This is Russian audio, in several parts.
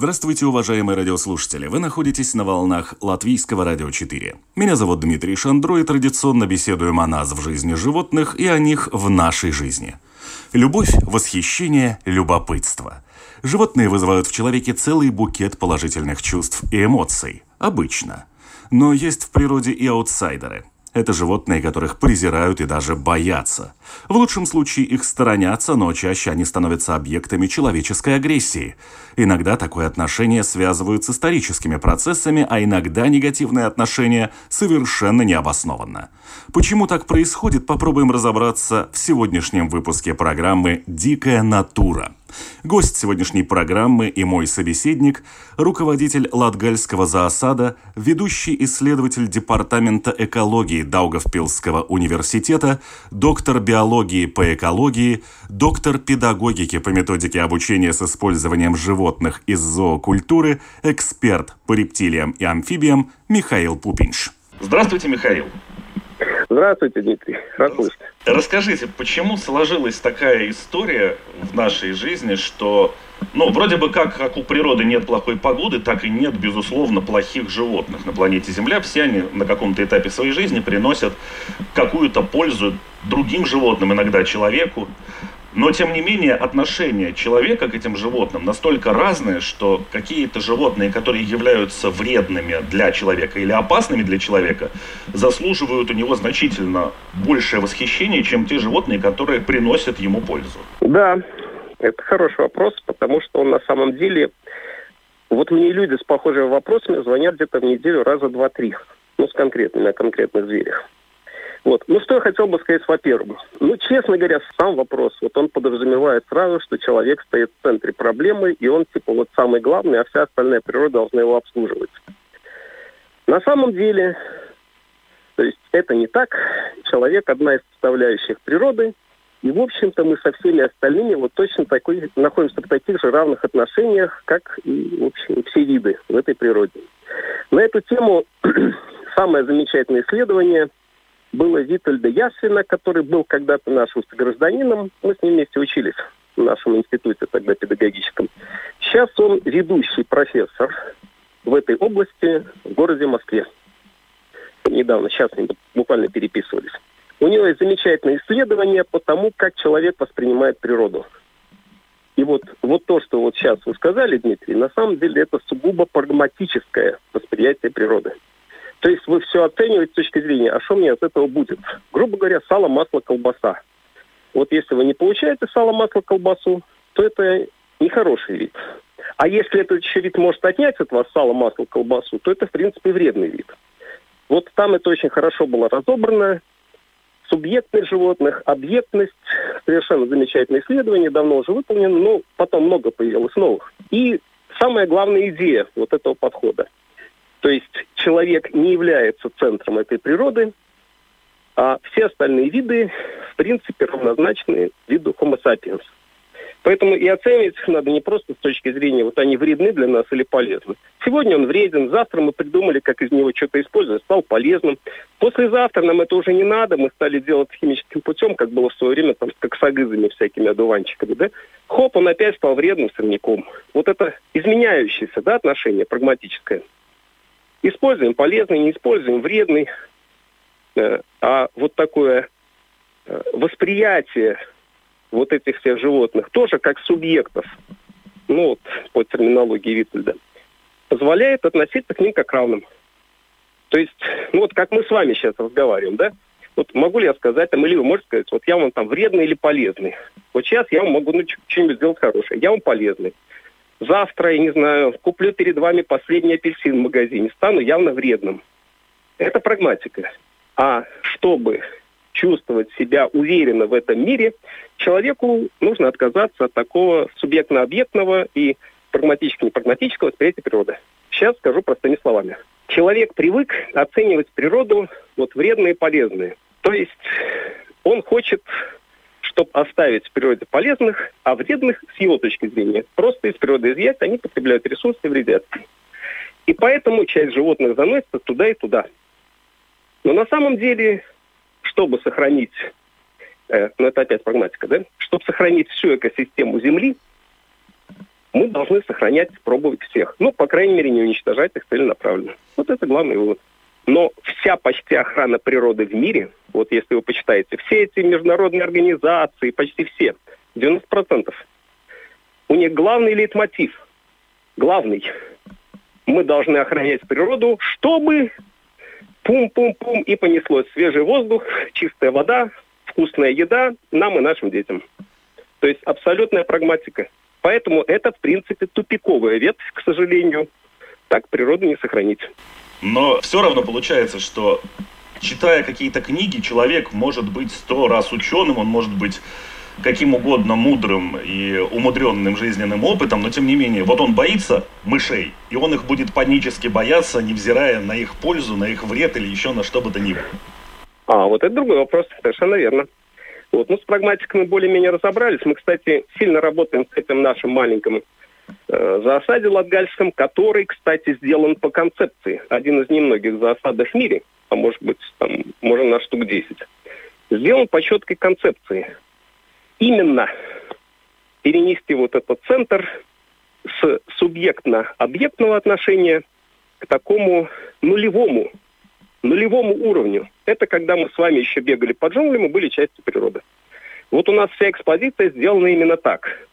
Здравствуйте, уважаемые радиослушатели! Вы находитесь на волнах Латвийского радио 4. Меня зовут Дмитрий Шандро, и традиционно беседуем о нас в жизни животных и о них в нашей жизни. Любовь, восхищение, любопытство. Животные вызывают в человеке целый букет положительных чувств и эмоций. Обычно. Но есть в природе и аутсайдеры – это животные, которых презирают и даже боятся. В лучшем случае их сторонятся, но чаще они становятся объектами человеческой агрессии. Иногда такое отношение связывают с историческими процессами, а иногда негативное отношение совершенно необоснованно. Почему так происходит, попробуем разобраться в сегодняшнем выпуске программы «Дикая натура». Гость сегодняшней программы и мой собеседник – руководитель Латгальского зоосада, ведущий исследователь Департамента экологии Даугавпилского университета, доктор биологии по экологии, доктор педагогики по методике обучения с использованием животных из зоокультуры, эксперт по рептилиям и амфибиям Михаил Пупинш. Здравствуйте, Михаил. Здравствуйте, Дмитрий. Рад. Расскажите, почему сложилась такая история в нашей жизни, что, ну, вроде бы как, как у природы нет плохой погоды, так и нет, безусловно, плохих животных на планете Земля. Все они на каком-то этапе своей жизни приносят какую-то пользу другим животным, иногда человеку. Но, тем не менее, отношение человека к этим животным настолько разное, что какие-то животные, которые являются вредными для человека или опасными для человека, заслуживают у него значительно большее восхищение, чем те животные, которые приносят ему пользу. Да, это хороший вопрос, потому что он на самом деле... Вот мне люди с похожими вопросами звонят где-то в неделю раза два-три. Ну, с конкретными, о конкретных зверях. Вот. Ну, что я хотел бы сказать, во-первых. Ну, честно говоря, сам вопрос, вот он подразумевает сразу, что человек стоит в центре проблемы, и он, типа, вот самый главный, а вся остальная природа должна его обслуживать. На самом деле, то есть это не так. Человек одна из составляющих природы, и, в общем-то, мы со всеми остальными вот точно такой, находимся в таких же равных отношениях, как и, в общем, все виды в этой природе. На эту тему самое замечательное исследование – было Витальда Ясвина, который был когда-то нашим гражданином. Мы с ним вместе учились в нашем институте тогда педагогическом. Сейчас он ведущий профессор в этой области в городе Москве. Недавно, сейчас они буквально переписывались. У него есть замечательное исследование по тому, как человек воспринимает природу. И вот, вот то, что вот сейчас вы сказали, Дмитрий, на самом деле это сугубо прагматическое восприятие природы. То есть вы все оцениваете с точки зрения, а что мне от этого будет? Грубо говоря, сало, масло, колбаса. Вот если вы не получаете сало, масло, колбасу, то это нехороший вид. А если этот еще вид может отнять от вас сало, масло, колбасу, то это, в принципе, вредный вид. Вот там это очень хорошо было разобрано. Субъектность животных, объектность, совершенно замечательное исследование, давно уже выполнено, но потом много появилось новых. И самая главная идея вот этого подхода – то есть человек не является центром этой природы, а все остальные виды, в принципе, равнозначны виду Homo sapiens. Поэтому и оценивать их надо не просто с точки зрения, вот они вредны для нас или полезны. Сегодня он вреден, завтра мы придумали, как из него что-то использовать, стал полезным. Послезавтра нам это уже не надо, мы стали делать химическим путем, как было в свое время там, с коксагызами всякими одуванчиками, да? Хоп, он опять стал вредным сорняком. Вот это изменяющееся, да, отношение прагматическое. Используем полезный, не используем вредный. Э, а вот такое э, восприятие вот этих всех животных тоже как субъектов, ну вот по терминологии Витальда, позволяет относиться к ним как равным. То есть, ну вот как мы с вами сейчас разговариваем, да? Вот могу ли я сказать, там, или вы можете сказать, вот я вам там вредный или полезный. Вот сейчас я вам могу ну, что-нибудь сделать хорошее. Я вам полезный завтра, я не знаю, куплю перед вами последний апельсин в магазине, стану явно вредным. Это прагматика. А чтобы чувствовать себя уверенно в этом мире, человеку нужно отказаться от такого субъектно-объектного и прагматическое, не прагматическое восприятие природы. Сейчас скажу простыми словами. Человек привык оценивать природу вот вредные и полезные. То есть он хочет, чтобы оставить в природе полезных, а вредных, с его точки зрения, просто из природы изъять, они потребляют ресурсы и вредят. И поэтому часть животных заносится туда и туда. Но на самом деле, чтобы сохранить, э, ну это опять прагматика, да, чтобы сохранить всю экосистему Земли, мы должны сохранять, пробовать всех. Ну, по крайней мере, не уничтожать их целенаправленно. Вот это главный вывод. Но вся почти охрана природы в мире, вот если вы почитаете, все эти международные организации, почти все, 90%, у них главный лейтмотив, главный, мы должны охранять природу, чтобы пум-пум-пум и понеслось свежий воздух, чистая вода, вкусная еда нам и нашим детям. То есть абсолютная прагматика – Поэтому это, в принципе, тупиковая ветвь, к сожалению. Так природу не сохранить. Но все равно получается, что читая какие-то книги, человек может быть сто раз ученым, он может быть каким угодно мудрым и умудренным жизненным опытом, но тем не менее, вот он боится мышей, и он их будет панически бояться, невзирая на их пользу, на их вред или еще на что бы то ни было. А, вот это другой вопрос, совершенно верно. Вот. Ну, с прагматикой мы более-менее разобрались. Мы, кстати, сильно работаем с этим нашим маленьким заосаде латгальском, который, кстати, сделан по концепции. Один из немногих заосадов в мире, а может быть, там, можно на штук 10. Сделан по четкой концепции. Именно перенести вот этот центр с субъектно-объектного отношения к такому нулевому нулевому уровню. Это когда мы с вами еще бегали по джунглям и были частью природы. Вот у нас вся экспозиция сделана именно так.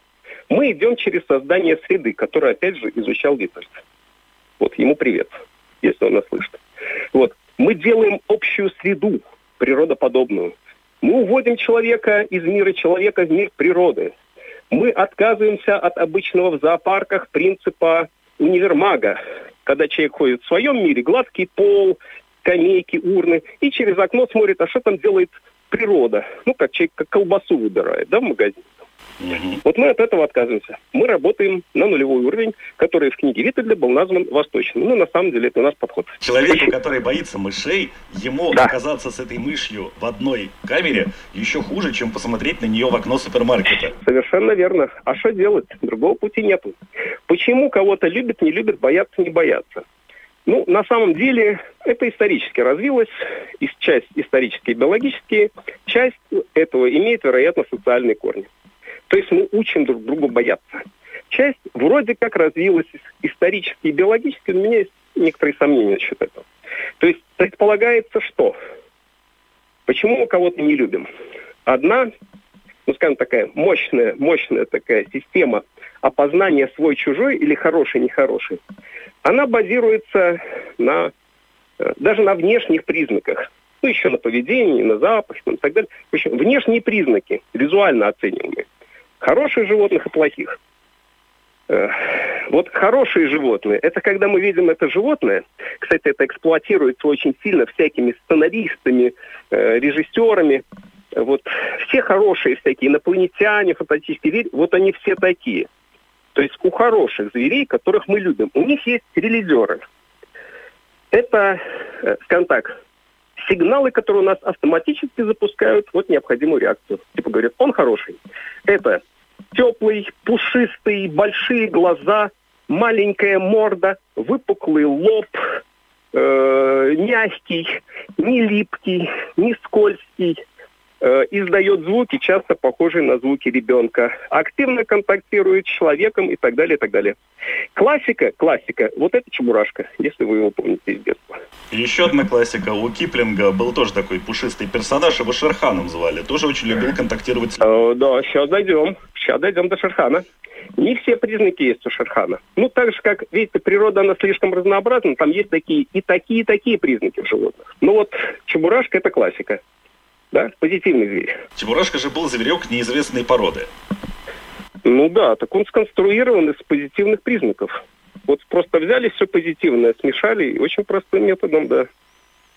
Мы идем через создание среды, которую, опять же, изучал Витальд. Вот, ему привет, если он нас слышит. Вот, мы делаем общую среду, природоподобную. Мы уводим человека из мира человека в мир природы. Мы отказываемся от обычного в зоопарках принципа универмага, когда человек ходит в своем мире, гладкий пол, скамейки, урны, и через окно смотрит, а что там делает природа. Ну, как человек как колбасу выбирает, да, в магазине. Угу. Вот мы от этого отказываемся. Мы работаем на нулевой уровень, который в книге Виттеля был назван восточным. Ну, на самом деле, это наш подход. Человеку, который боится мышей, ему да. оказаться с этой мышью в одной камере еще хуже, чем посмотреть на нее в окно супермаркета. Совершенно верно. А что делать? Другого пути нету. Почему кого-то любят, не любят, боятся, не боятся? Ну, на самом деле, это исторически развилось, из часть исторические и биологические, часть этого имеет, вероятно, социальные корни. То есть мы учим друг другу бояться. Часть вроде как развилась исторически и биологически, у меня есть некоторые сомнения насчет этого. То есть предполагается, что почему мы кого-то не любим? Одна, ну скажем, такая мощная, мощная такая система опознания свой-чужой или хороший-нехороший, она базируется на, э, даже на внешних признаках. Ну, еще на поведении, на запахе и так далее. В общем, внешние признаки, визуально оцениваемые. Хороших животных и плохих. Э, вот хорошие животные, это когда мы видим это животное, кстати, это эксплуатируется очень сильно всякими сценаристами, э, режиссерами, вот все хорошие всякие инопланетяне, фантастические вот они все такие. То есть у хороших зверей, которых мы любим, у них есть релизеры. Это, э, скажем так, сигналы, которые у нас автоматически запускают вот необходимую реакцию. Типа говорят, он хороший. Это теплый, пушистый, большие глаза, маленькая морда, выпуклый лоб, э, мягкий, не липкий, не скользкий, издает звуки, часто похожие на звуки ребенка, активно контактирует с человеком и так далее, и так далее. Классика, классика, вот это Чебурашка, если вы его помните из детства. еще одна классика, у Киплинга был тоже такой пушистый персонаж, его Шерханом звали, тоже очень любил контактировать с... Э, да, сейчас дойдем, сейчас дойдем до Шерхана. Не все признаки есть у Шерхана. Ну, так же, как, видите, природа, она слишком разнообразна, там есть такие и такие, и такие признаки в животных. Ну вот, Чебурашка – это классика да, позитивный зверь. Чебурашка же был зверек неизвестной породы. Ну да, так он сконструирован из позитивных признаков. Вот просто взяли все позитивное, смешали, и очень простым методом, да.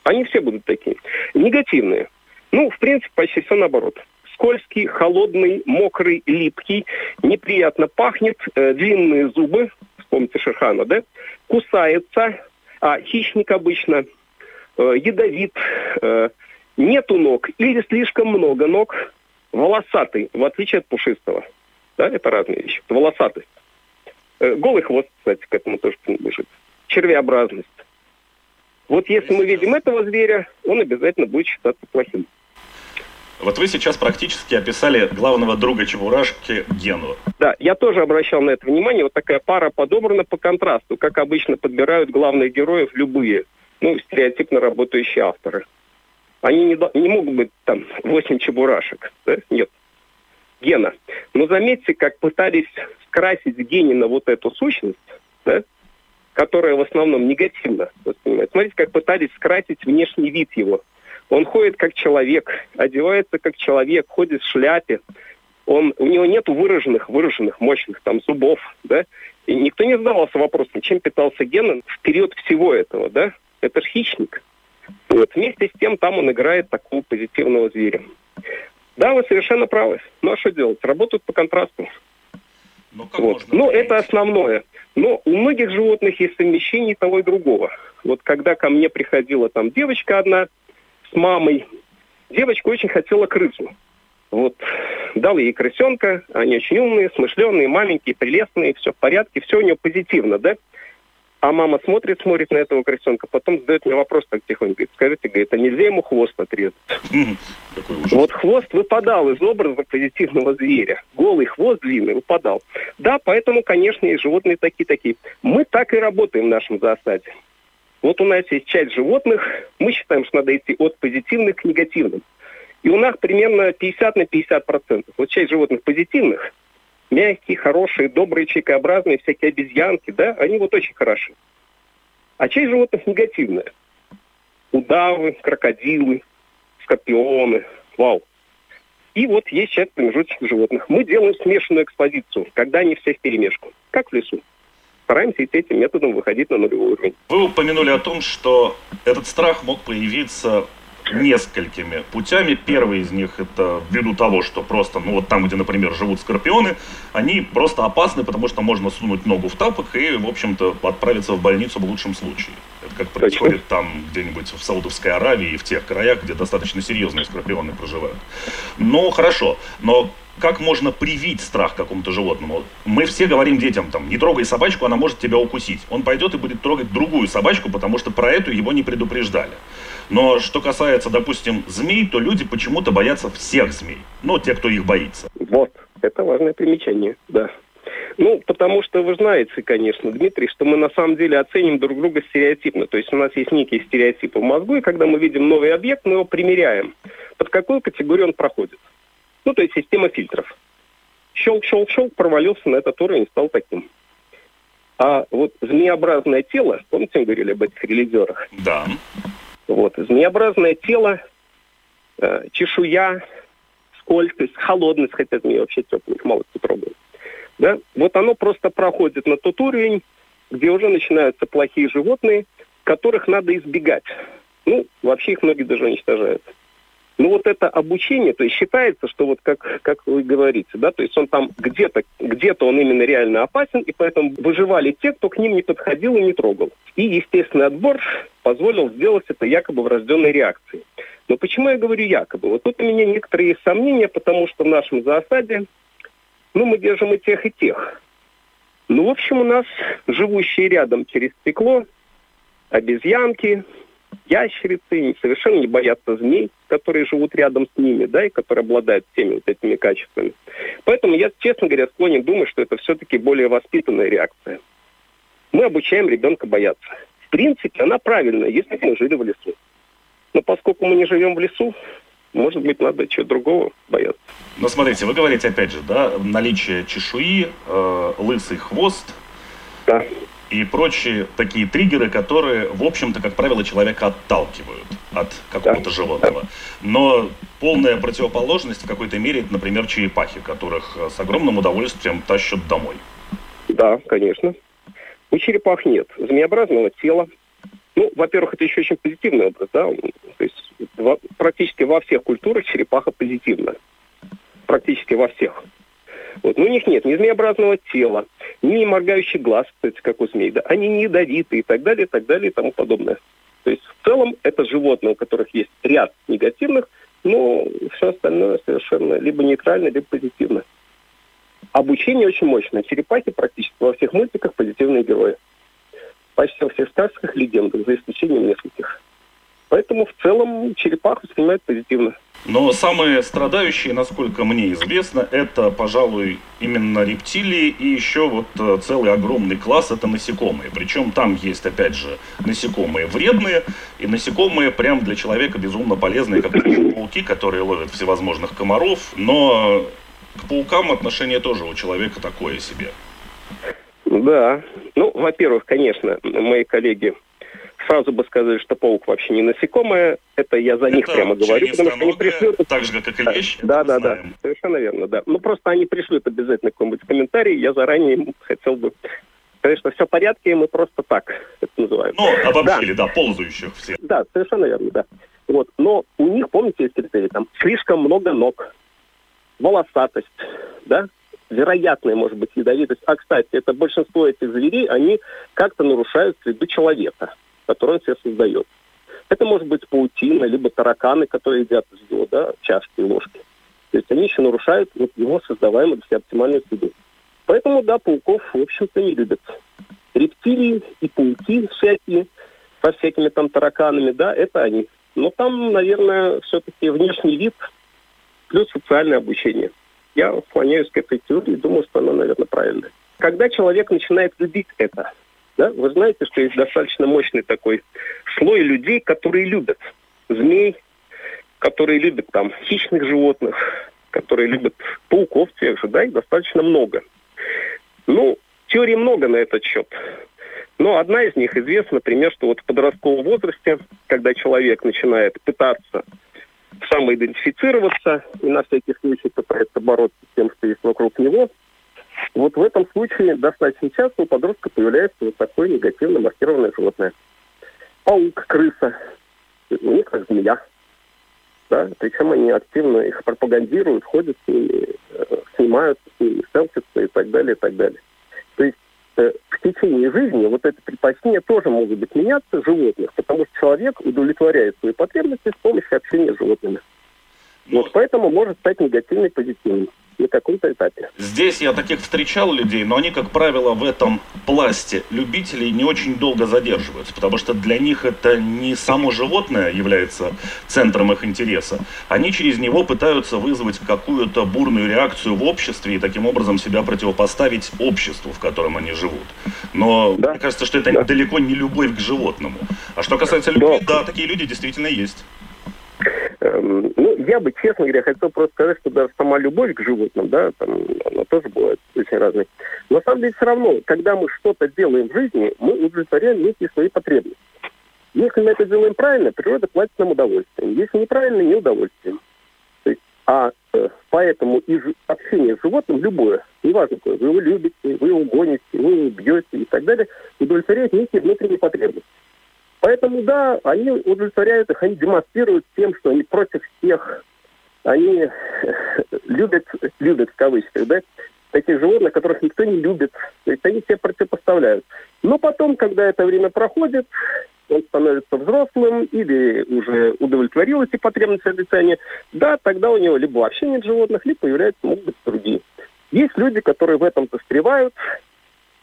Они все будут такие. Негативные. Ну, в принципе, почти все наоборот. скользкий, холодный, мокрый, липкий, неприятно пахнет, э, длинные зубы, вспомните Шерхана, да, кусается, а хищник обычно э, ядовит, э, нету ног или слишком много ног, волосатый, в отличие от пушистого. Да, это разные вещи. Волосатость. Э, голый хвост, кстати, к этому тоже принадлежит. Червеобразность. Вот если мы видим этого зверя, он обязательно будет считаться плохим. Вот вы сейчас практически описали главного друга Чебурашки Гену. Да, я тоже обращал на это внимание. Вот такая пара подобрана по контрасту, как обычно подбирают главных героев любые, ну, стереотипно работающие авторы. Они не, не могут быть там 8 чебурашек. Да? Нет. Гена. Но заметьте, как пытались скрасить Генина вот эту сущность, да? которая в основном негативно воспринимается. Смотрите, как пытались скрасить внешний вид его. Он ходит как человек, одевается как человек, ходит в шляпе. Он, у него нет выраженных, выраженных, мощных там зубов, да. И никто не задавался вопросом, чем питался Генон в период всего этого, да. Это ж хищник. Вот. Вместе с тем там он играет такого позитивного зверя. Да, вы совершенно правы. Ну а что делать? Работают по контрасту. Ну, вот. ну это основное. Но у многих животных есть совмещение того и другого. Вот когда ко мне приходила там девочка одна, с мамой. Девочка очень хотела крысу. Вот, дал ей крысенка, они очень умные, смышленые, маленькие, прелестные, все в порядке, все у нее позитивно, да? А мама смотрит, смотрит на этого крысенка, потом задает мне вопрос так тихонько, говорит, скажите, говорит, а нельзя ему хвост отрезать? Вот хвост выпадал из образа позитивного зверя. Голый хвост длинный выпадал. Да, поэтому, конечно, и животные такие-такие. Мы так и работаем в нашем зоосаде. Вот у нас есть часть животных, мы считаем, что надо идти от позитивных к негативным. И у нас примерно 50 на 50 процентов. Вот часть животных позитивных, мягкие, хорошие, добрые, человекообразные, всякие обезьянки, да, они вот очень хороши. А часть животных негативная. Удавы, крокодилы, скорпионы, вау. И вот есть часть промежуточных животных. Мы делаем смешанную экспозицию, когда они все в перемешку, как в лесу стараемся идти этим методом выходить на нулевой уровень. Вы упомянули о том, что этот страх мог появиться несколькими путями. Первый из них это ввиду того, что просто, ну вот там, где, например, живут скорпионы, они просто опасны, потому что можно сунуть ногу в тапок и, в общем-то, отправиться в больницу в лучшем случае. Это как происходит там где-нибудь в Саудовской Аравии и в тех краях, где достаточно серьезные скорпионы проживают. Ну, хорошо, но как можно привить страх какому-то животному? Мы все говорим детям, там, не трогай собачку, она может тебя укусить. Он пойдет и будет трогать другую собачку, потому что про эту его не предупреждали. Но что касается, допустим, змей, то люди почему-то боятся всех змей. Ну, те, кто их боится. Вот, это важное примечание, да. Ну, потому что вы знаете, конечно, Дмитрий, что мы на самом деле оценим друг друга стереотипно. То есть у нас есть некие стереотипы в мозгу, и когда мы видим новый объект, мы его примеряем. Под какую категорию он проходит? Ну, то есть система фильтров. Щелк-щелк-щелк, провалился на этот уровень, стал таким. А вот змеобразное тело, помните, мы говорили об этих релизерах? Да. Вот, змеобразное тело, э, чешуя, скользкость, холодность, хотя змеи вообще теплых, мало кто пробует. Да? Вот оно просто проходит на тот уровень, где уже начинаются плохие животные, которых надо избегать. Ну, вообще их многие даже уничтожают. Ну вот это обучение, то есть считается, что вот как, как вы говорите, да, то есть он там где-то, где-то он именно реально опасен, и поэтому выживали те, кто к ним не подходил и не трогал. И естественный отбор позволил сделать это якобы врожденной реакцией. Но почему я говорю якобы? Вот тут у меня некоторые сомнения, потому что в нашем зоосаде, ну, мы держим и тех, и тех. Ну, в общем, у нас живущие рядом через стекло обезьянки, ящерицы совершенно не боятся змей, которые живут рядом с ними, да, и которые обладают всеми вот этими качествами. Поэтому я, честно говоря, склонен думать, что это все-таки более воспитанная реакция. Мы обучаем ребенка бояться. В принципе, она правильная, если мы жили в лесу. Но поскольку мы не живем в лесу, может быть, надо чего другого бояться. Но смотрите, вы говорите, опять же, да, наличие чешуи, э, лысый хвост. И прочие такие триггеры, которые, в общем-то, как правило, человека отталкивают от какого-то да. животного. Но полная противоположность в какой-то мере, например, черепахи, которых с огромным удовольствием тащат домой. Да, конечно. У черепах нет змеобразного тела. Ну, во-первых, это еще очень позитивный образ, да. То есть во, практически во всех культурах черепаха позитивна. практически во всех. Вот. Но у них нет ни змеобразного тела, ни моргающий глаз, кстати, как у змей. Да. Они не ядовиты и так далее, и так далее, и тому подобное. То есть в целом это животные, у которых есть ряд негативных, но все остальное совершенно либо нейтрально, либо позитивно. Обучение очень мощное. Черепахи практически во всех мультиках позитивные герои. Почти во всех сказках легендах, за исключением нескольких. Поэтому в целом черепах воспринимают позитивно. Но самые страдающие, насколько мне известно, это, пожалуй, именно рептилии и еще вот э, целый огромный класс это насекомые. Причем там есть, опять же, насекомые вредные и насекомые прям для человека безумно полезные, как пауки, которые ловят всевозможных комаров. Но к паукам отношение тоже у человека такое себе. Да. Ну, во-первых, конечно, мои коллеги сразу бы сказали, что паук вообще не насекомое. Это я за это них прямо говорю, потому что они пришлют... Так же, как и клещ. Да, да, да, совершенно верно, да. Ну, просто они пришлют обязательно какой-нибудь комментарий, я заранее хотел бы сказать, что все в порядке, и мы просто так это называем. Ну, обобщили, да, да ползающих всех. Да, совершенно верно, да. Вот. Но у них, помните, есть критерий, там слишком много ног, волосатость, да, вероятная, может быть, ядовитость. А, кстати, это большинство этих зверей, они как-то нарушают среду человека который он себе создает. Это может быть паутина, либо тараканы, которые едят из него, да, чашки и ложки. То есть они еще нарушают вот его создаваемую для себя оптимальную среду. Поэтому, да, пауков, в общем-то, не любят. Рептилии и пауки всякие, со всякими там тараканами, да, это они. Но там, наверное, все-таки внешний вид плюс социальное обучение. Я склоняюсь к этой теории думаю, что она, наверное, правильная. Когда человек начинает любить это, да? Вы знаете, что есть достаточно мощный такой слой людей, которые любят змей, которые любят там хищных животных, которые любят пауков тех же, да, их достаточно много. Ну, теорий много на этот счет. Но одна из них известна, например, что вот в подростковом возрасте, когда человек начинает пытаться самоидентифицироваться и на всякий случай пытается бороться с тем, что есть вокруг него, вот в этом случае достаточно часто у подростка появляется вот такое негативно маркированное животное. Паук, крыса, у них как змея. Да? Причем они активно их пропагандируют, ходят с ними, э, снимают с ними, селфятся и так далее, и так далее. То есть э, в течение жизни вот это предпочтение тоже может быть меняться животных, потому что человек удовлетворяет свои потребности с помощью общения с животными. Вот ну, поэтому может стать негативным и позитивным на каком-то этапе. Здесь я таких встречал людей, но они, как правило, в этом пласте любителей не очень долго задерживаются, потому что для них это не само животное является центром их интереса. Они через него пытаются вызвать какую-то бурную реакцию в обществе и таким образом себя противопоставить обществу, в котором они живут. Но да. мне кажется, что это да. далеко не любовь к животному. А что касается любви, да, да такие люди действительно есть. Эм, ну, я бы, честно говоря, хотел просто сказать, что даже сама любовь к животным, да, там, она тоже бывает очень разной. Но на самом деле все равно, когда мы что-то делаем в жизни, мы удовлетворяем некие свои потребности. Если мы это делаем правильно, природа платит нам удовольствием. Если неправильно, не удовольствием. А э, поэтому и общение с животным любое, неважно какое, вы его любите, вы его гоните, вы его бьете и так далее, удовлетворяет некие внутренние потребности. Поэтому, да, они удовлетворяют их, они демонстрируют тем, что они против всех, они любят, любят в кавычках, да, таких животных, которых никто не любит. То есть они себя противопоставляют. Но потом, когда это время проходит, он становится взрослым или уже удовлетворил эти потребности обещания, да, тогда у него либо вообще нет животных, либо появляются, могут быть другие. Есть люди, которые в этом застревают,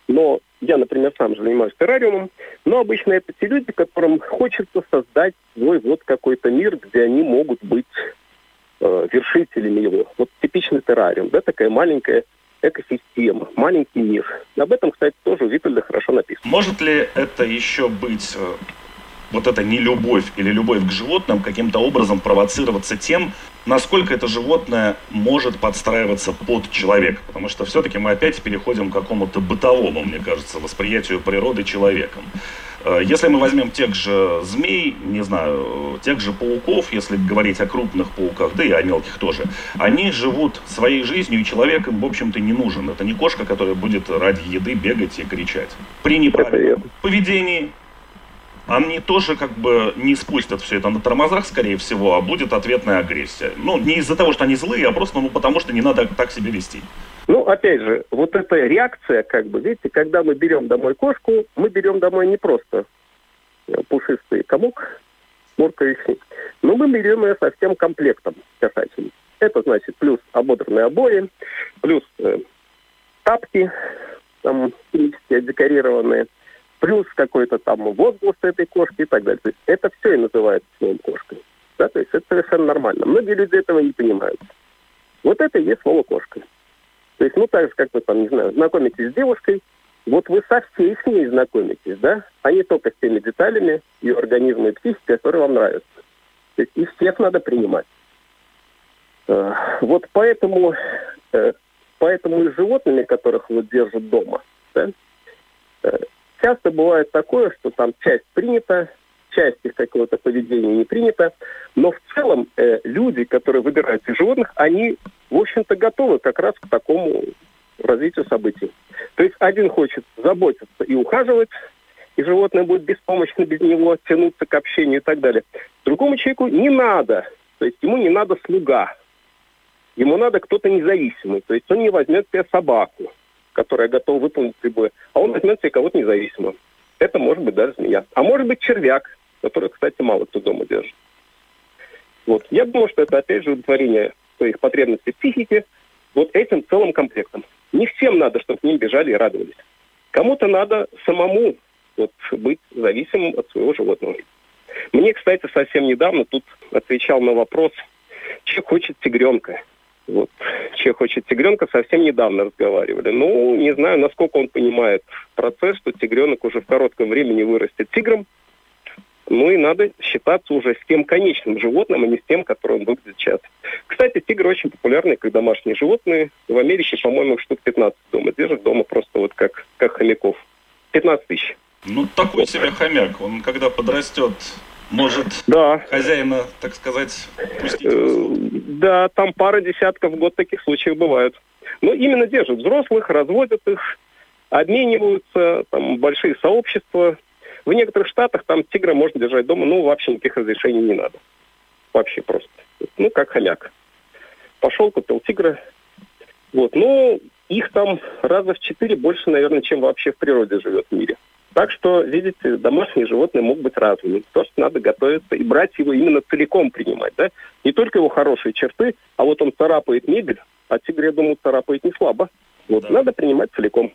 но я, например, сам занимаюсь террариумом, но обычно это те люди, которым хочется создать свой вот какой-то мир, где они могут быть э, вершителями его. Вот типичный террариум, да, такая маленькая экосистема, маленький мир. Об этом, кстати, тоже у Витальда хорошо написано. Может ли это еще быть э, вот эта нелюбовь или любовь к животным каким-то образом провоцироваться тем, насколько это животное может подстраиваться под человека. Потому что все-таки мы опять переходим к какому-то бытовому, мне кажется, восприятию природы человеком. Э, если мы возьмем тех же змей, не знаю, тех же пауков, если говорить о крупных пауках, да и о мелких тоже, они живут своей жизнью, и человек им, в общем-то, не нужен. Это не кошка, которая будет ради еды бегать и кричать. При неправильном поведении они тоже как бы не спустят все это на тормозах, скорее всего, а будет ответная агрессия. Ну, не из-за того, что они злые, а просто ну, потому, что не надо так себя вести. Ну, опять же, вот эта реакция, как бы, видите, когда мы берем домой кошку, мы берем домой не просто пушистый комок, муркающий, но мы берем ее со всем комплектом касательным. Это значит плюс ободранные обои, плюс э, тапки, там, декорированные, плюс какой-то там возглас этой кошки и так далее. То есть это все и называется словом кошкой. Да, то есть это совершенно нормально. Многие люди этого не понимают. Вот это и есть слово кошка. То есть, ну, так же, как вы там, не знаю, знакомитесь с девушкой, вот вы со всей с ней знакомитесь, да, а не только с теми деталями ее организма и психики, которые вам нравятся. То есть их всех надо принимать. Э, вот поэтому, э, поэтому и с животными, которых вот держат дома, да, э, часто бывает такое, что там часть принята, часть их какого-то поведения не принята, но в целом э, люди, которые выбирают животных, они, в общем-то, готовы как раз к такому развитию событий. То есть один хочет заботиться и ухаживать, и животное будет беспомощно без него тянуться к общению и так далее. Другому человеку не надо, то есть ему не надо слуга, ему надо кто-то независимый, то есть он не возьмет себе собаку, которая готова выполнить любое, а он возьмет себе кого-то независимого. Это может быть даже змея. А может быть червяк, который, кстати, мало кто дома держит. Вот. Я думаю, что это, опять же, удовлетворение своих потребностей психики вот этим целым комплектом. Не всем надо, чтобы к ним бежали и радовались. Кому-то надо самому вот, быть зависимым от своего животного. Мне, кстати, совсем недавно тут отвечал на вопрос, человек хочет тигренка. Вот. Человек хочет тигренка, совсем недавно разговаривали. Ну, не знаю, насколько он понимает процесс, что тигренок уже в коротком времени вырастет тигром, ну и надо считаться уже с тем конечным животным, а не с тем, которым он выглядит сейчас. Кстати, тигры очень популярны как домашние животные. В Америке, по-моему, штук 15 дома держат. Дома просто вот как, как хомяков. 15 тысяч. Ну, такой себе хомяк. Он когда подрастет, может да. хозяина, так сказать, пустить э, Да, там пара десятков в год таких случаев бывают. Но именно держат взрослых, разводят их, обмениваются, там большие сообщества, в некоторых штатах там тигра можно держать дома, ну, вообще никаких разрешений не надо. Вообще просто. Ну, как хомяк. Пошел, купил тигра. Вот, ну, их там раза в четыре больше, наверное, чем вообще в природе живет в мире. Так что, видите, домашние животные могут быть разными. То, что надо готовиться и брать его именно целиком принимать, да? Не только его хорошие черты, а вот он царапает мебель, а тигр, я думаю, царапает не слабо. Вот, да. надо принимать целиком.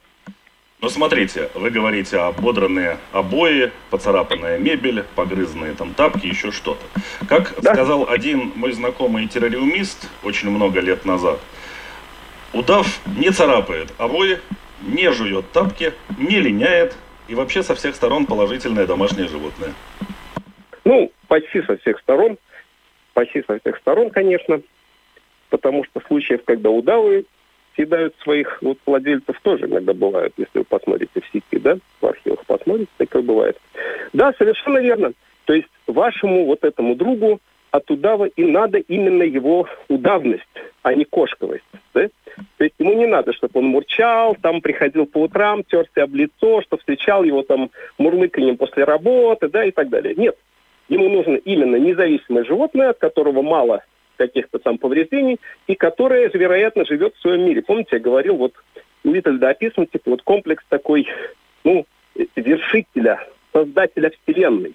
Ну, смотрите, вы говорите ободранные обои, поцарапанная мебель, погрызанные там тапки, еще что-то. Как да. сказал один мой знакомый террариумист очень много лет назад, удав не царапает обои, не жует тапки, не линяет и вообще со всех сторон положительное домашнее животное. Ну, почти со всех сторон. Почти со всех сторон, конечно. Потому что случаев, когда удавы съедают своих вот владельцев тоже иногда бывают, если вы посмотрите в сети, да, в архивах посмотрите, такое бывает. Да, совершенно верно. То есть вашему вот этому другу от удава и надо именно его удавность, а не кошковость. Да? То есть ему не надо, чтобы он мурчал, там приходил по утрам, терся об лицо, что встречал его там мурлыканьем после работы, да, и так далее. Нет. Ему нужно именно независимое животное, от которого мало каких-то там повреждений, и которая, вероятно, живет в своем мире. Помните, я говорил, вот у Витальда описан, типа, вот комплекс такой, ну, вершителя, создателя Вселенной.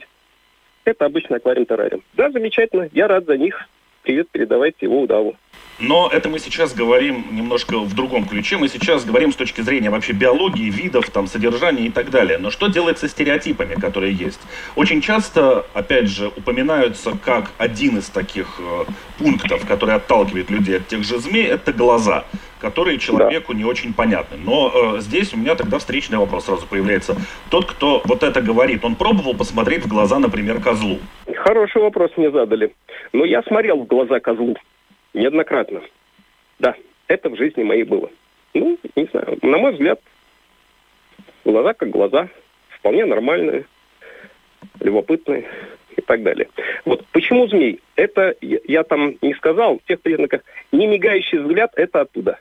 Это обычно аквариум террариум. Да, замечательно, я рад за них. Привет передавайте его удаву. Но это мы сейчас говорим немножко в другом ключе. Мы сейчас говорим с точки зрения вообще биологии, видов, там, содержания и так далее. Но что делать со стереотипами, которые есть? Очень часто, опять же, упоминаются как один из таких э, пунктов, который отталкивает людей от тех же змей, это глаза которые человеку да. не очень понятны. Но э, здесь у меня тогда встречный вопрос сразу появляется. Тот, кто вот это говорит, он пробовал посмотреть в глаза, например, козлу? Хороший вопрос мне задали. Но я смотрел в глаза козлу. Неоднократно. Да, это в жизни моей было. Ну, не знаю, на мой взгляд, глаза как глаза, вполне нормальные, любопытные и так далее. Вот почему змей? Это я, я там не сказал, в тех признаках, не мигающий взгляд, это оттуда.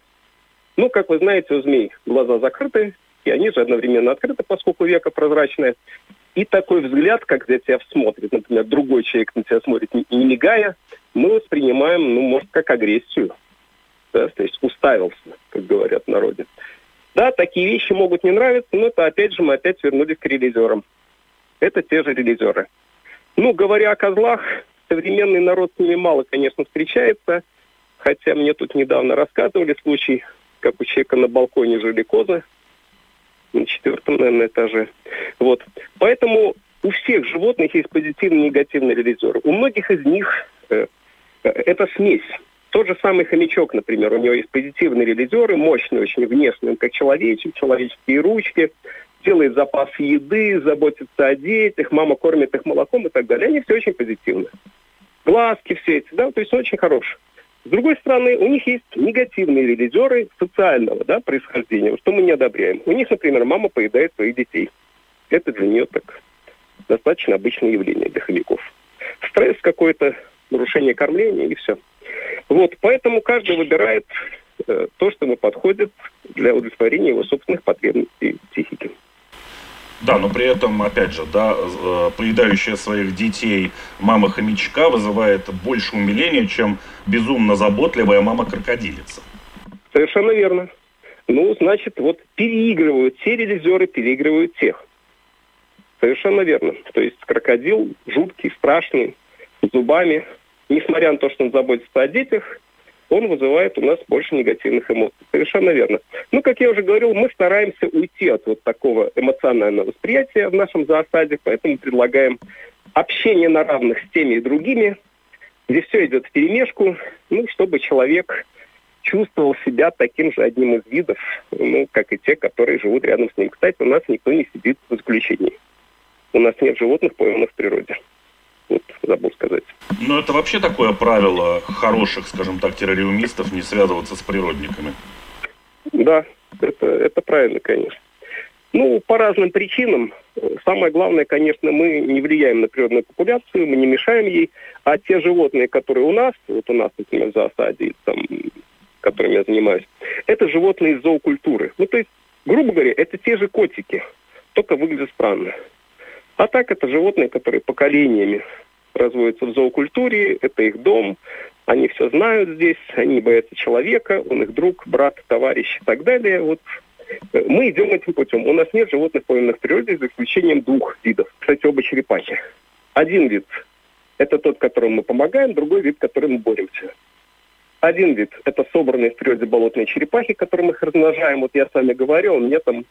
Ну, как вы знаете, у змей глаза закрыты, глазки, они же одновременно открыты, поскольку века прозрачная. И такой взгляд, когда тебя смотрит, например, другой человек на тебя смотрит, не, не мигая, мы воспринимаем, ну, может, как агрессию. Да? То есть уставился, как говорят в народе. Да, такие вещи могут не нравиться, но это опять же мы опять вернулись к релизерам. Это те же релизеры. Ну, говоря о козлах, современный народ с ними мало, конечно, встречается. Хотя мне тут недавно рассказывали случай, как у человека на балконе жили козы четвертом, наверное, этаже. Вот. Поэтому у всех животных есть позитивный и негативный релизер. У многих из них э, это смесь. Тот же самый хомячок, например, у него есть позитивные релизеры, мощные очень внешне, он как человечек, человеческие ручки, делает запас еды, заботится о детях, мама кормит их молоком и так далее. Они все очень позитивные. Глазки все эти, да, то есть очень хорошие. С другой стороны, у них есть негативные релизеры социального да, происхождения, что мы не одобряем. У них, например, мама поедает своих детей. Это для нее так достаточно обычное явление для хомяков. Стресс какой-то, нарушение кормления и все. Вот, поэтому каждый выбирает э, то, что ему подходит для удовлетворения его собственных потребностей психики. Да, но при этом, опять же, да, э, поедающая своих детей мама хомячка вызывает больше умиления, чем безумно заботливая мама-крокодилица. Совершенно верно. Ну, значит, вот переигрывают, все релизеры переигрывают тех. Совершенно верно. То есть крокодил жуткий, страшный, зубами. Несмотря на то, что он заботится о детях, он вызывает у нас больше негативных эмоций. Совершенно верно. Ну, как я уже говорил, мы стараемся уйти от вот такого эмоционального восприятия в нашем зоосаде, поэтому предлагаем общение на равных с теми и другими, где все идет в перемешку, ну, чтобы человек чувствовал себя таким же одним из видов, ну, как и те, которые живут рядом с ним. Кстати, у нас никто не сидит в заключении. У нас нет животных, пойманных в природе. Вот, забыл сказать. Ну, это вообще такое правило хороших, скажем так, террористов не связываться с природниками. Да, это, это правильно, конечно. Ну, по разным причинам. Самое главное, конечно, мы не влияем на природную популяцию, мы не мешаем ей, а те животные, которые у нас, вот у нас, например, в зоосаде, там, которыми я занимаюсь, это животные из зоокультуры. Ну, то есть, грубо говоря, это те же котики, только выглядят странно. А так это животные, которые поколениями разводятся в зоокультуре, это их дом, они все знают здесь, они боятся человека, он их друг, брат, товарищ и так далее. Вот э, мы идем этим путем. У нас нет животных, пойманных в природе, за исключением двух видов. Кстати, оба черепахи. Один вид – это тот, которому мы помогаем, другой вид, которым мы боремся. Один вид – это собранные в природе болотные черепахи, которые мы их размножаем. Вот я с вами говорил, у меня там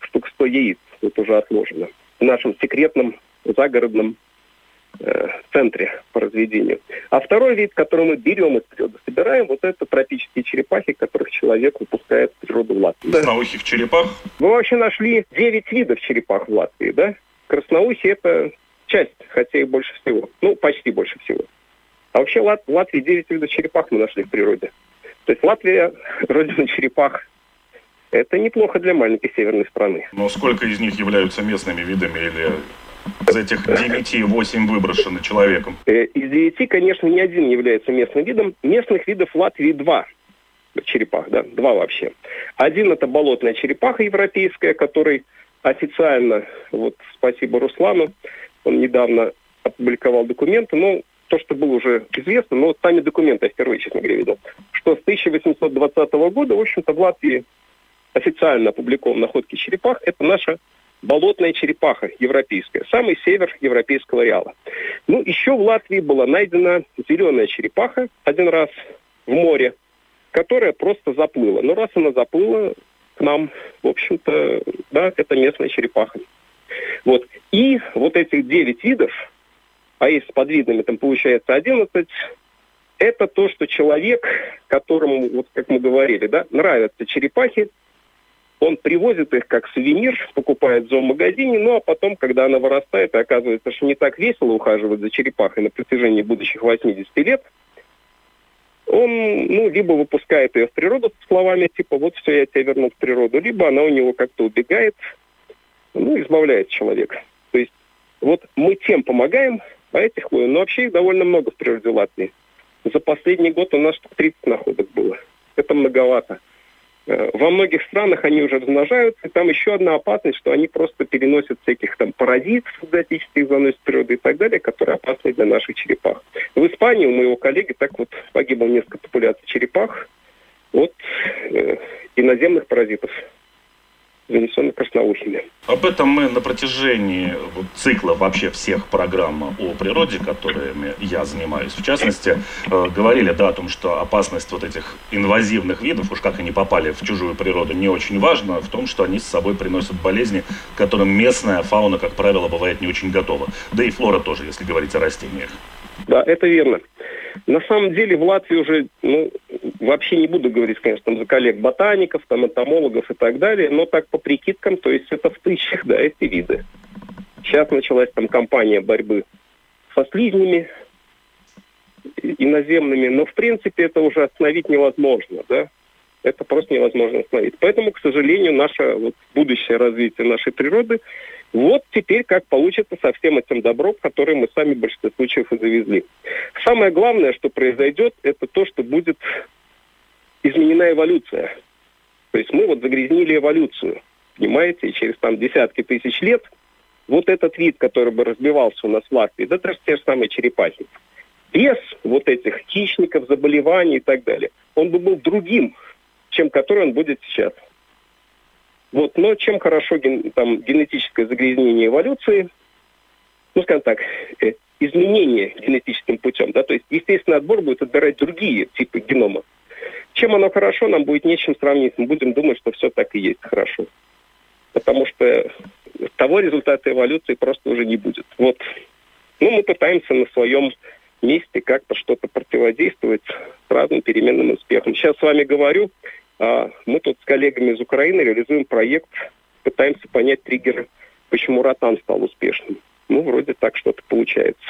штук 100 яиц вот уже отложено в нашем секретном загородном э, центре по разведению. А второй вид, который мы берем из природы, собираем, вот это тропические черепахи, которых человек выпускает в природу в Латвии. Красноухих черепах? Мы вообще нашли 9 видов черепах в Латвии, да? Красноухие это часть, хотя и больше всего. Ну, почти больше всего. А вообще в Латвии 9 видов черепах мы нашли в природе. То есть Латвия, родина черепах, это неплохо для маленькой северной страны. Но сколько из них являются местными видами или из этих девяти восемь выброшены человеком? Э, из девяти, конечно, ни один не является местным видом. Местных видов Латвии два черепах, да, два вообще. Один это болотная черепаха европейская, который официально, вот спасибо Руслану, он недавно опубликовал документы, но то, что было уже известно, но сами документы я впервые, честно говоря, видел, что с 1820 года, в общем-то, в Латвии официально опубликован находки черепах, это наша болотная черепаха европейская, самый север европейского ареала. Ну, еще в Латвии была найдена зеленая черепаха один раз в море, которая просто заплыла. Но раз она заплыла к нам, в общем-то, да, это местная черепаха. Вот. И вот этих 9 видов, а есть с подвидными там получается 11, это то, что человек, которому, вот как мы говорили, да, нравятся черепахи, он привозит их как сувенир, покупает в зоомагазине, ну а потом, когда она вырастает, и оказывается, что не так весело ухаживать за черепахой на протяжении будущих 80 лет, он, ну, либо выпускает ее в природу с словами типа «вот все, я тебя верну в природу», либо она у него как-то убегает, ну, избавляет человека. То есть вот мы тем помогаем, а этих хвоин, но вообще их довольно много в природе Латвии. За последний год у нас 30 находок было. Это многовато. Э, во многих странах они уже размножаются, там еще одна опасность, что они просто переносят всяких там паразитов экзотических, заносят природы и так далее, которые опасны для наших черепах. В Испании у моего коллеги так вот погибло несколько популяций черепах от э, иноземных паразитов занесены красноухими. Об этом мы на протяжении цикла вообще всех программ о природе, которыми я занимаюсь, в частности, э, говорили да, о том, что опасность вот этих инвазивных видов, уж как они попали в чужую природу, не очень важна, в том, что они с собой приносят болезни, к которым местная фауна, как правило, бывает не очень готова. Да и флора тоже, если говорить о растениях. Да, это верно. На самом деле в Латвии уже, ну, вообще не буду говорить, конечно, там, за коллег-ботаников, там, энтомологов и так далее, но так по прикидкам, то есть это в тысячах, да, эти виды. Сейчас началась там кампания борьбы со слизнями иноземными, но в принципе это уже остановить невозможно, да. Это просто невозможно остановить. Поэтому, к сожалению, наше вот, будущее развитие нашей природы вот теперь как получится со всем этим добром, которое мы сами в большинстве случаев и завезли. Самое главное, что произойдет, это то, что будет изменена эволюция. То есть мы вот загрязнили эволюцию, понимаете, и через там десятки тысяч лет вот этот вид, который бы разбивался у нас в Латвии, да даже те же самые черепахи, без вот этих хищников, заболеваний и так далее, он бы был другим, чем который он будет сейчас. Вот. Но чем хорошо ген, там, генетическое загрязнение эволюции, ну, скажем так, э, изменение генетическим путем, да, то есть естественный отбор будет отбирать другие типы генома. Чем оно хорошо, нам будет нечем сравнить. Мы будем думать, что все так и есть хорошо. Потому что того результата эволюции просто уже не будет. Вот. Ну, мы пытаемся на своем месте как-то что-то противодействовать с разным переменным успехом. Сейчас с вами говорю, мы тут с коллегами из Украины реализуем проект, пытаемся понять триггеры, почему Ротан стал успешным. Ну, вроде так что-то получается.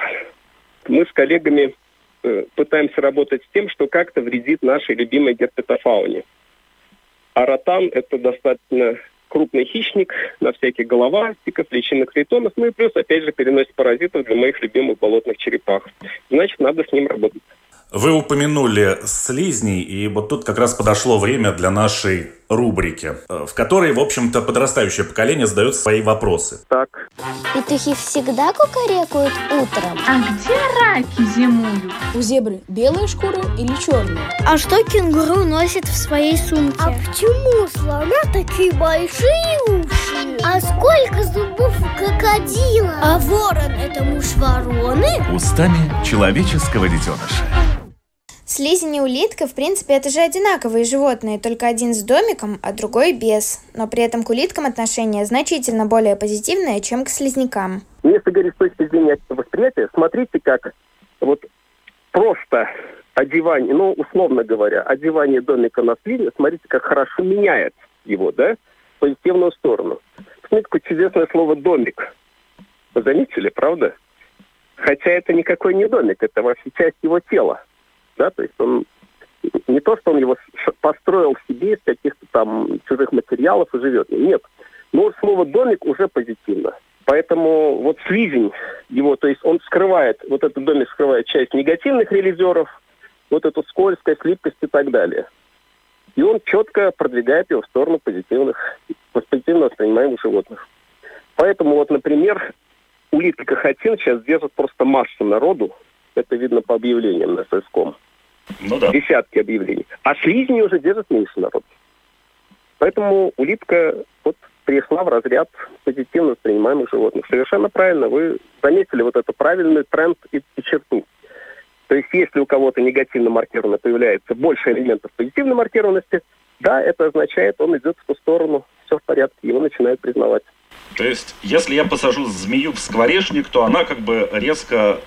Мы с коллегами э, пытаемся работать с тем, что как-то вредит нашей любимой герпетофауне. А ротан – это достаточно крупный хищник на всяких головастиков, личинных ритонов, ну и плюс, опять же, переносит паразитов для моих любимых болотных черепах. Значит, надо с ним работать. Вы упомянули слизней, и вот тут как раз подошло время для нашей рубрики, э, в которой, в общем-то, подрастающее поколение задает свои вопросы. Так. Петухи всегда кукарекают утром. А где раки зимуют? У зебры белая шкура или черная? А что кенгуру носит в своей сумке? А почему слона такие большие уши? А сколько зубов у крокодила? А ворон это муж вороны? Устами человеческого детеныша. Слизень и улитка, в принципе, это же одинаковые животные, только один с домиком, а другой без. Но при этом к улиткам отношение значительно более позитивное, чем к слизнякам. Если говорить с точки зрения восприятия, смотрите, как вот просто одевание, ну, условно говоря, одевание домика на слине, смотрите, как хорошо меняет его, да, в позитивную сторону. Посмотрите, какое чудесное слово «домик». Вы заметили, правда? Хотя это никакой не домик, это вообще часть его тела да, то есть он не то, что он его построил в себе из каких-то там чужих материалов и живет. Нет. Но слово «домик» уже позитивно. Поэтому вот слизень его, то есть он скрывает, вот этот домик скрывает часть негативных релизеров, вот эту скользкость, липкость и так далее. И он четко продвигает его в сторону позитивных, позитивно воспринимаемых животных. Поэтому вот, например, улитка Кахатин сейчас держит просто массу народу. Это видно по объявлениям на ССКом. Ну да. Десятки объявлений. А слизни уже держат меньше народ. Поэтому улитка вот перешла в разряд позитивно воспринимаемых животных. Совершенно правильно. Вы заметили вот этот правильный тренд и, и черту. То есть если у кого-то негативно маркировано появляется больше элементов позитивной маркированности, да, это означает, он идет в ту сторону, все в порядке, его начинают признавать. То есть, если я посажу змею в скворечник, то она как бы резко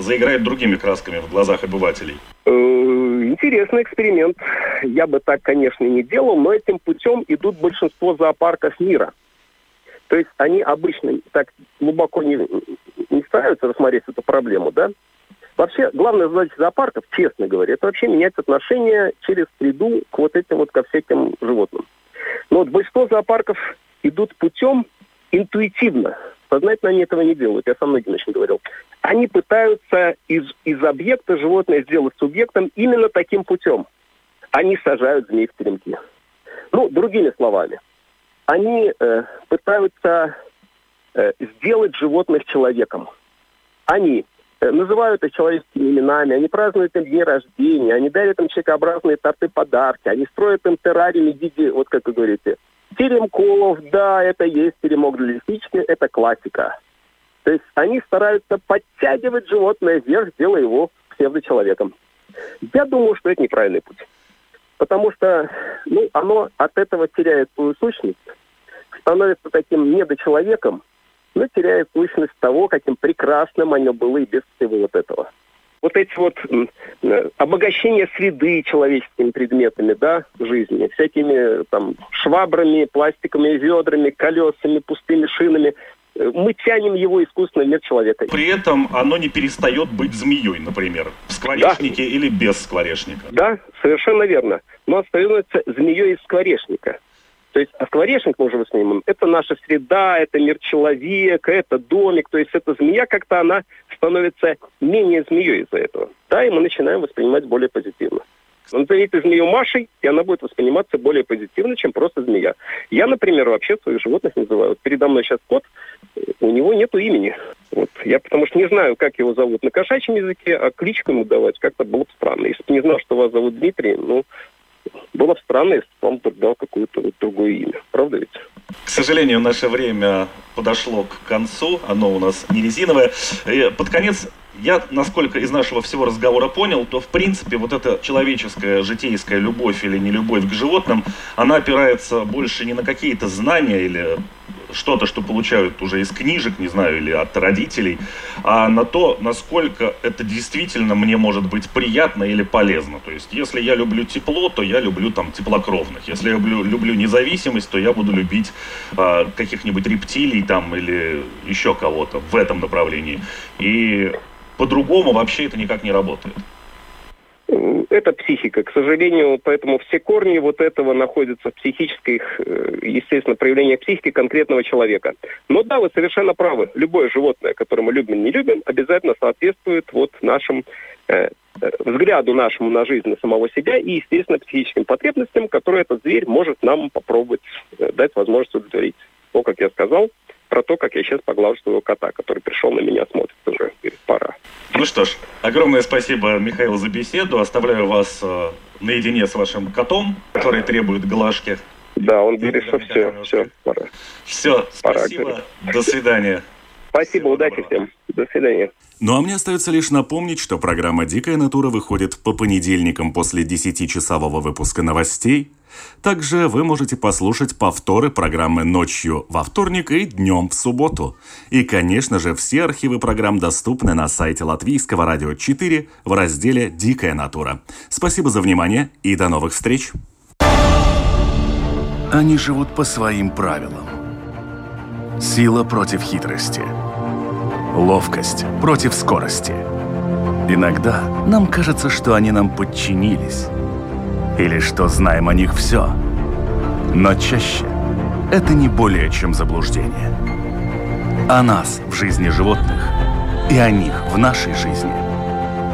заиграет другими красками в глазах обывателей? Э, интересный эксперимент. Я бы так, конечно, не делал, но этим путем идут большинство зоопарков мира. То есть они обычно так глубоко не, не стараются рассмотреть эту проблему, да? Вообще, главная задача зоопарков, честно говоря, это вообще менять отношение через среду к вот этим вот ко всяким животным. Но вот большинство зоопарков идут путем интуитивно. Сознательно они этого не делают, я со многими очень говорил. Они пытаются из, из объекта животное сделать субъектом именно таким путем. Они сажают змей в теремки. Ну, другими словами, они э, пытаются э, сделать животных человеком. Они э, называют их человеческими именами, они празднуют им дни рождения, они дарят им человекообразные торты подарки, они строят им террариуме в виде, вот как вы говорите, теремков, да, это есть теремок для лисички, это классика. То есть они стараются подтягивать животное вверх, делая его псевдочеловеком. Я думаю, что это неправильный путь. Потому что ну, оно от этого теряет свою сущность, становится таким недочеловеком, но теряет сущность того, каким прекрасным оно было и без всего вот этого. Вот эти вот э, обогащение среды человеческими предметами, да, жизни, всякими там швабрами, пластиковыми ведрами, колесами, пустыми шинами, мы тянем его искусственно в мир человека. При этом оно не перестает быть змеей, например, в скворечнике да. или без скворечника. Да, совершенно верно. Но остается змеей из скворечника. То есть а скворечник мы уже воспринимаем, это наша среда, это мир человека, это домик. То есть эта змея как-то она становится менее змеей из-за этого. Да, и мы начинаем воспринимать более позитивно. Назовите змею Машей, и она будет восприниматься более позитивно, чем просто змея. Я, например, вообще своих животных называю. Вот передо мной сейчас кот, у него нету имени. Вот. Я потому что не знаю, как его зовут на кошачьем языке, а кличку ему давать как-то было бы странно. Если бы не знал, что вас зовут Дмитрий, ну, было бы странно, если бы вам дал какое-то вот другое имя. Правда ведь? К сожалению, наше время подошло к концу. Оно у нас не резиновое. И под конец я, насколько из нашего всего разговора понял, то в принципе вот эта человеческая, житейская любовь или не любовь к животным, она опирается больше не на какие-то знания или что-то, что получают уже из книжек, не знаю, или от родителей, а на то, насколько это действительно мне может быть приятно или полезно. То есть, если я люблю тепло, то я люблю там теплокровных. Если я люблю, люблю независимость, то я буду любить э, каких-нибудь рептилий там или еще кого-то в этом направлении. И по-другому вообще это никак не работает это психика. К сожалению, поэтому все корни вот этого находятся в психической, э, естественно, проявлении психики конкретного человека. Но да, вы совершенно правы. Любое животное, которое мы любим, не любим, обязательно соответствует вот нашим э, э, взгляду нашему на жизнь, на самого себя и, естественно, психическим потребностям, которые этот зверь может нам попробовать э, дать возможность удовлетворить. То, как я сказал, про то, как я сейчас поглажу своего кота, который пришел на меня, смотрит уже, говорит, пора. Ну что ж, огромное спасибо, Михаил, за беседу. Оставляю вас э, наедине с вашим котом, который требует глажки. Да, он говорит, что все, все, пора. Все, пора, спасибо, говорит. до свидания. Спасибо, Всего удачи доброго. всем. До свидания. Ну а мне остается лишь напомнить, что программа «Дикая натура» выходит по понедельникам после 10-часового выпуска новостей. Также вы можете послушать повторы программы ночью во вторник и днем в субботу. И, конечно же, все архивы программ доступны на сайте Латвийского радио 4 в разделе «Дикая натура». Спасибо за внимание и до новых встреч! Они живут по своим правилам. Сила против хитрости – ловкость против скорости. Иногда нам кажется, что они нам подчинились, или что знаем о них все. Но чаще это не более чем заблуждение. О нас в жизни животных и о них в нашей жизни.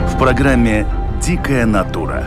В программе «Дикая натура»